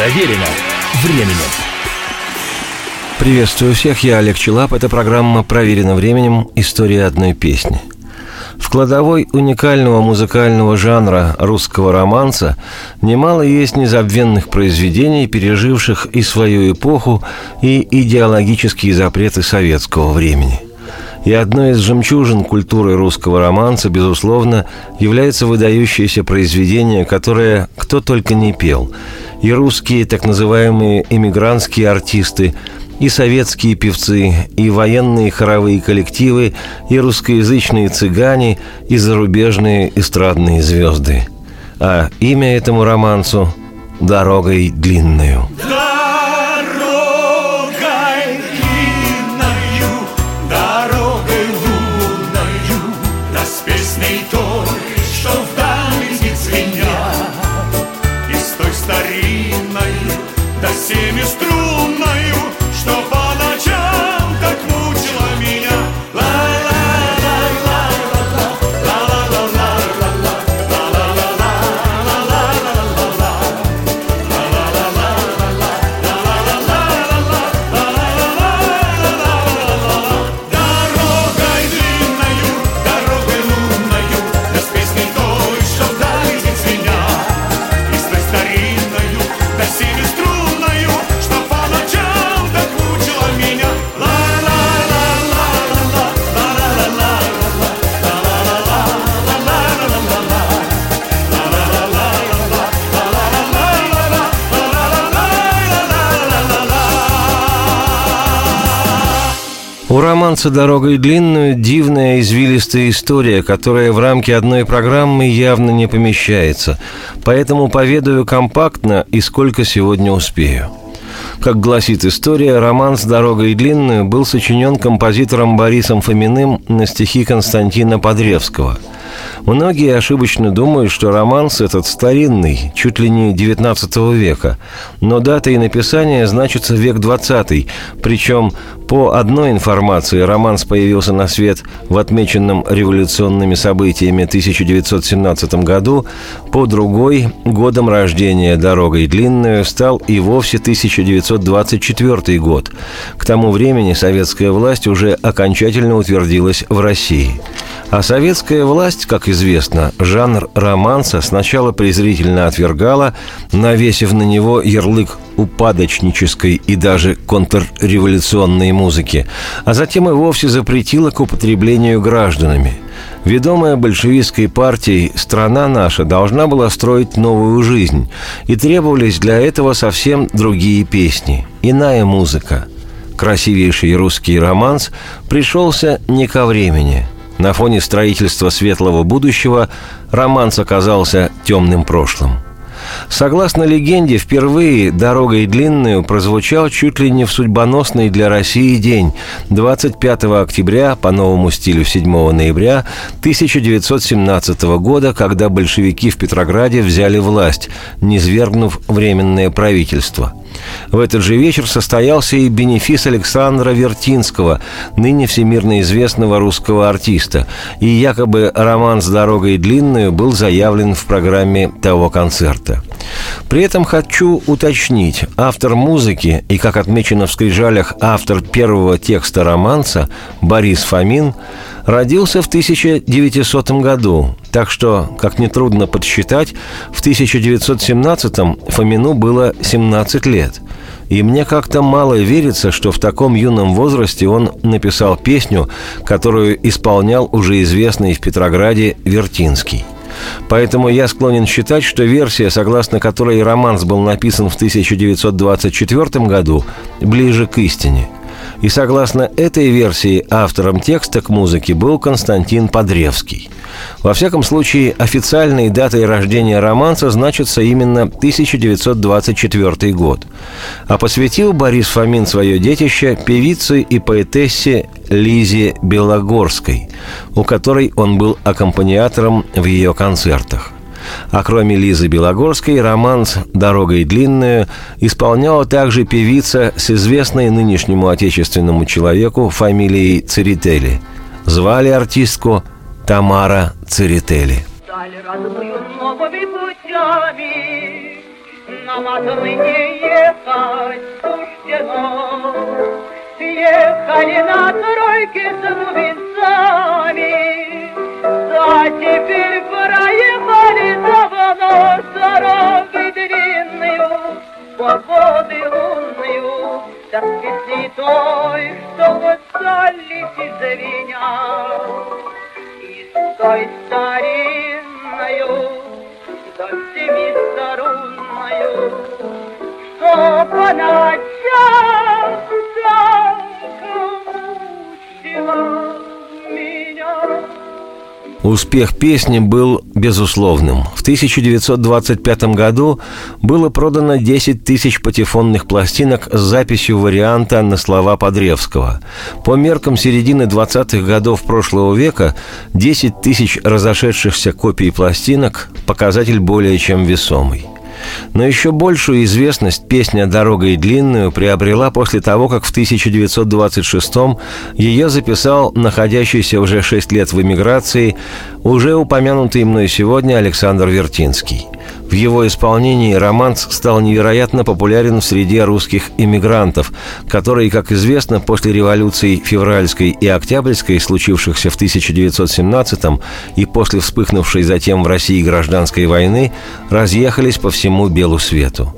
Проверено временем. Приветствую всех, я Олег Челап. Это программа «Проверено временем. История одной песни». В кладовой уникального музыкального жанра русского романса немало есть незабвенных произведений, переживших и свою эпоху, и идеологические запреты советского времени – и одной из жемчужин культуры русского романса, безусловно, является выдающееся произведение, которое кто только не пел. И русские так называемые эмигрантские артисты, и советские певцы, и военные хоровые коллективы, и русскоязычные цыгане, и зарубежные эстрадные звезды. А имя этому романсу – «Дорогой длинную». У романса «Дорогой длинную» дивная извилистая история, которая в рамки одной программы явно не помещается. Поэтому поведаю компактно и сколько сегодня успею. Как гласит история, роман с дорогой длинную был сочинен композитором Борисом Фоминым на стихи Константина Подревского – Многие ошибочно думают, что романс этот старинный, чуть ли не XIX века, но датой написания значится век XX, причем по одной информации романс появился на свет в отмеченном революционными событиями 1917 году, по другой – годом рождения «Дорогой длинную» стал и вовсе 1924 год. К тому времени советская власть уже окончательно утвердилась в России. А советская власть, как известно, жанр романса сначала презрительно отвергала, навесив на него ярлык упадочнической и даже контрреволюционной музыки, а затем и вовсе запретила к употреблению гражданами. Ведомая большевистской партией страна наша должна была строить новую жизнь, и требовались для этого совсем другие песни, иная музыка. Красивейший русский романс пришелся не ко времени – на фоне строительства светлого будущего романс оказался темным прошлым. Согласно легенде, впервые «Дорогой длинную» прозвучал чуть ли не в судьбоносный для России день – 25 октября по новому стилю 7 ноября 1917 года, когда большевики в Петрограде взяли власть, низвергнув Временное правительство – в этот же вечер состоялся и бенефис Александра Вертинского, ныне всемирно известного русского артиста, и якобы роман с дорогой длинную был заявлен в программе того концерта. При этом хочу уточнить, автор музыки и, как отмечено в скрижалях, автор первого текста романса Борис Фомин родился в 1900 году, так что, как нетрудно подсчитать, в 1917-м Фомину было 17 лет. И мне как-то мало верится, что в таком юном возрасте он написал песню, которую исполнял уже известный в Петрограде Вертинский. Поэтому я склонен считать, что версия, согласно которой романс был написан в 1924 году, ближе к истине – и согласно этой версии автором текста к музыке был Константин Подревский. Во всяком случае, официальной датой рождения романса значится именно 1924 год. А посвятил Борис Фомин свое детище певице и поэтессе Лизе Белогорской, у которой он был аккомпаниатором в ее концертах. А кроме Лизы Белогорской, романс «Дорогой длинную» исполняла также певица с известной нынешнему отечественному человеку фамилией Церетели. Звали артистку Тамара Церетели. Ехали на тройке с глубинцами, а теперь давно дорогой длинную, свободы лунную, да песни той, что в летит за меня. И с той старинною, до семи сторунною, что по ночам Успех песни был безусловным. В 1925 году было продано 10 тысяч патефонных пластинок с записью варианта на слова Подревского. По меркам середины 20-х годов прошлого века 10 тысяч разошедшихся копий пластинок – показатель более чем весомый – но еще большую известность песня «Дорогой длинную» приобрела после того, как в 1926-м ее записал находящийся уже шесть лет в эмиграции уже упомянутый мной сегодня Александр Вертинский – в его исполнении романс стал невероятно популярен в среде русских иммигрантов, которые, как известно, после революций февральской и октябрьской, случившихся в 1917 и после вспыхнувшей затем в России гражданской войны, разъехались по всему белу свету.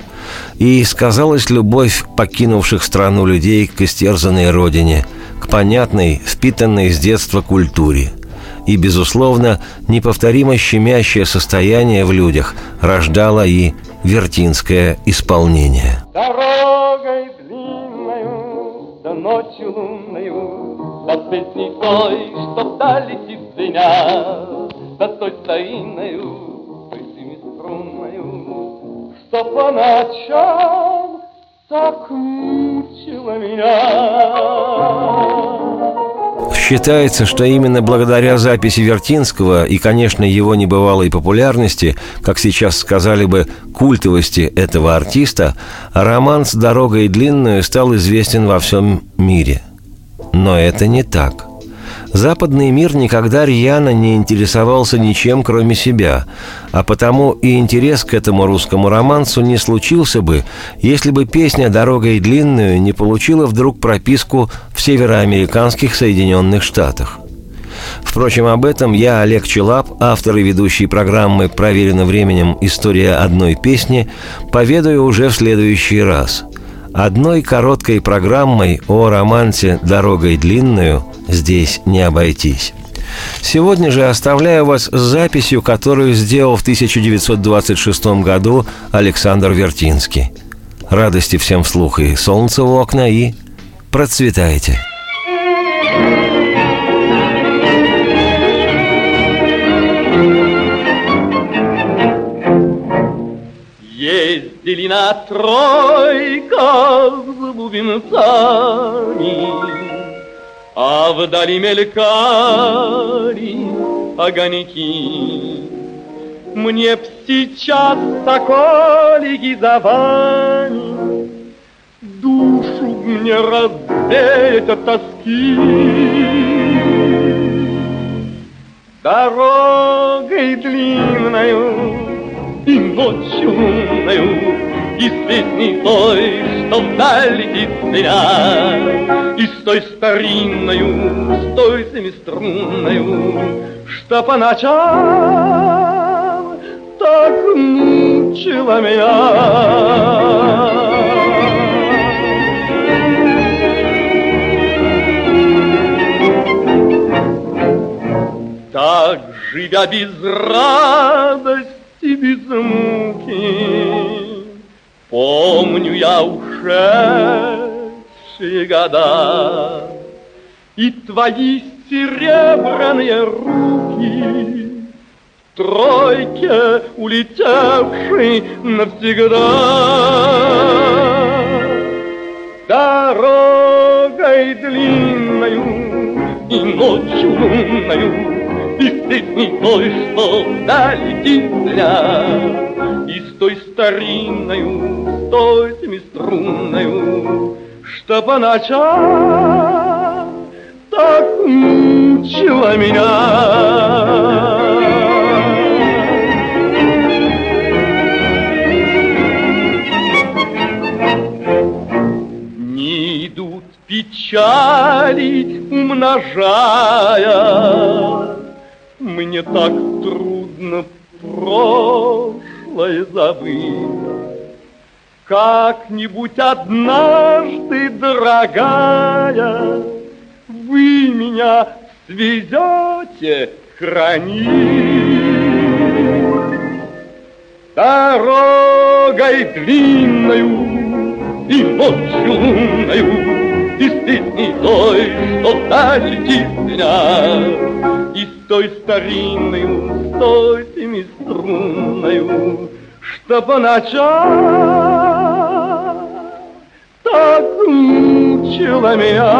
И сказалась любовь покинувших страну людей к истерзанной родине, к понятной, впитанной с детства культуре – и, безусловно, неповторимо щемящее состояние в людях рождало и вертинское исполнение. Дорогой длинною, да ночью лунною, да песней той, что вдали летит звеня, да той старинною, той семиструнною, что по ночам так мучила меня. Считается, что именно благодаря записи Вертинского и, конечно, его небывалой популярности, как сейчас сказали бы, культовости этого артиста, роман с «Дорогой длинную» стал известен во всем мире. Но это не так – Западный мир никогда рьяно не интересовался ничем, кроме себя, а потому и интерес к этому русскому романсу не случился бы, если бы песня «Дорогой длинную» не получила вдруг прописку в североамериканских Соединенных Штатах. Впрочем, об этом я, Олег Челап, автор и ведущий программы «Проверено временем. История одной песни», поведаю уже в следующий раз. Одной короткой программой о романсе «Дорогой длинную» здесь не обойтись. Сегодня же оставляю вас с записью, которую сделал в 1926 году Александр Вертинский. Радости всем вслух и солнце в окна, и процветайте! Ездили на тройках с бубенцами а вдали мелькали огоньки. Мне б сейчас соколики за вами Душу мне развеять от тоски. Дорогой длинною и ночью лунною И песней той, что вдаль летит зря, И с той старинною, с той семиструнною, Что по ночам так мучила меня. Так, живя без радости, и без муки. Помню я ушедшие года И твои серебряные руки Тройке улетевшей навсегда Дорогой длинною и ночью лунною и степной, что вдали земля, И с той старинною, с той семиструнною, Что по ночам так мучила меня. не идут печали умножать. Так трудно прошлое забыть. Как-нибудь однажды, дорогая, Вы меня свезете хранить. Дорогой длинною и ночью лунною, И с песней той, что вдаль с той старинной, той семиструнною, Что по ночам так мучила меня.